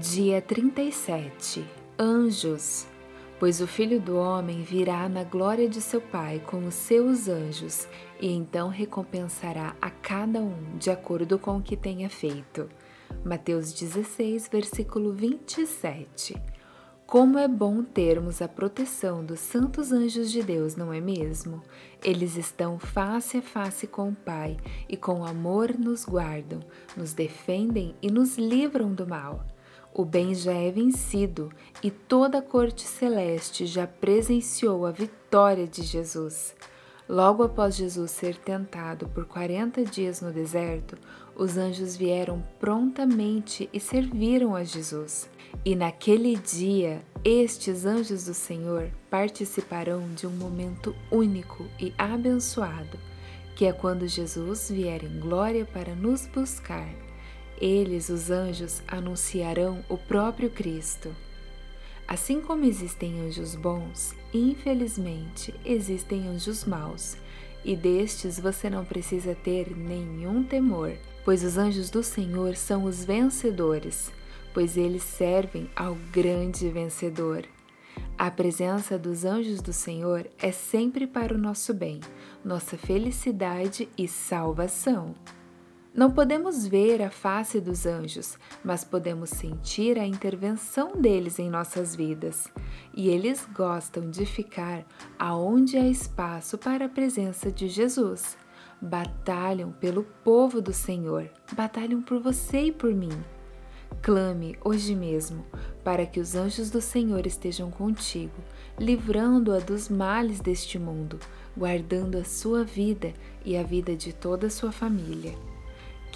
Dia 37 Anjos Pois o Filho do Homem virá na glória de seu Pai com os seus anjos, e então recompensará a cada um de acordo com o que tenha feito. Mateus 16, versículo 27. Como é bom termos a proteção dos santos anjos de Deus, não é mesmo? Eles estão face a face com o Pai e com amor nos guardam, nos defendem e nos livram do mal. O bem já é vencido e toda a corte celeste já presenciou a vitória de Jesus. Logo após Jesus ser tentado por 40 dias no deserto, os anjos vieram prontamente e serviram a Jesus. E naquele dia, estes anjos do Senhor participarão de um momento único e abençoado, que é quando Jesus vier em glória para nos buscar eles, os anjos, anunciarão o próprio Cristo. Assim como existem anjos bons, infelizmente existem anjos maus, e destes você não precisa ter nenhum temor, pois os anjos do Senhor são os vencedores, pois eles servem ao grande vencedor. A presença dos anjos do Senhor é sempre para o nosso bem, nossa felicidade e salvação. Não podemos ver a face dos anjos, mas podemos sentir a intervenção deles em nossas vidas. E eles gostam de ficar aonde há espaço para a presença de Jesus. Batalham pelo povo do Senhor, batalham por você e por mim. Clame hoje mesmo para que os anjos do Senhor estejam contigo, livrando-a dos males deste mundo, guardando a sua vida e a vida de toda a sua família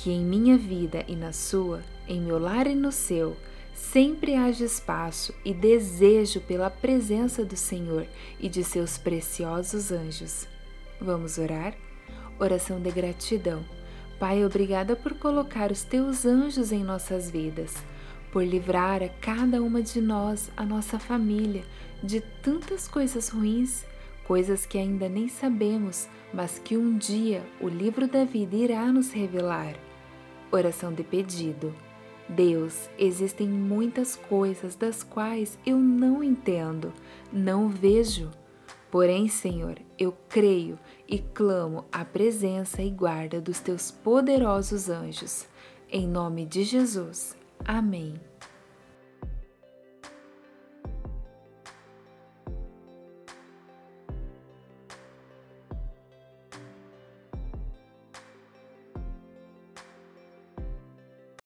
que em minha vida e na sua, em meu lar e no seu, sempre haja espaço e desejo pela presença do Senhor e de seus preciosos anjos. Vamos orar? Oração de gratidão. Pai, obrigada por colocar os teus anjos em nossas vidas, por livrar a cada uma de nós, a nossa família, de tantas coisas ruins, coisas que ainda nem sabemos, mas que um dia o livro da vida irá nos revelar. Oração de pedido. Deus, existem muitas coisas das quais eu não entendo, não vejo. Porém, Senhor, eu creio e clamo a presença e guarda dos teus poderosos anjos. Em nome de Jesus. Amém.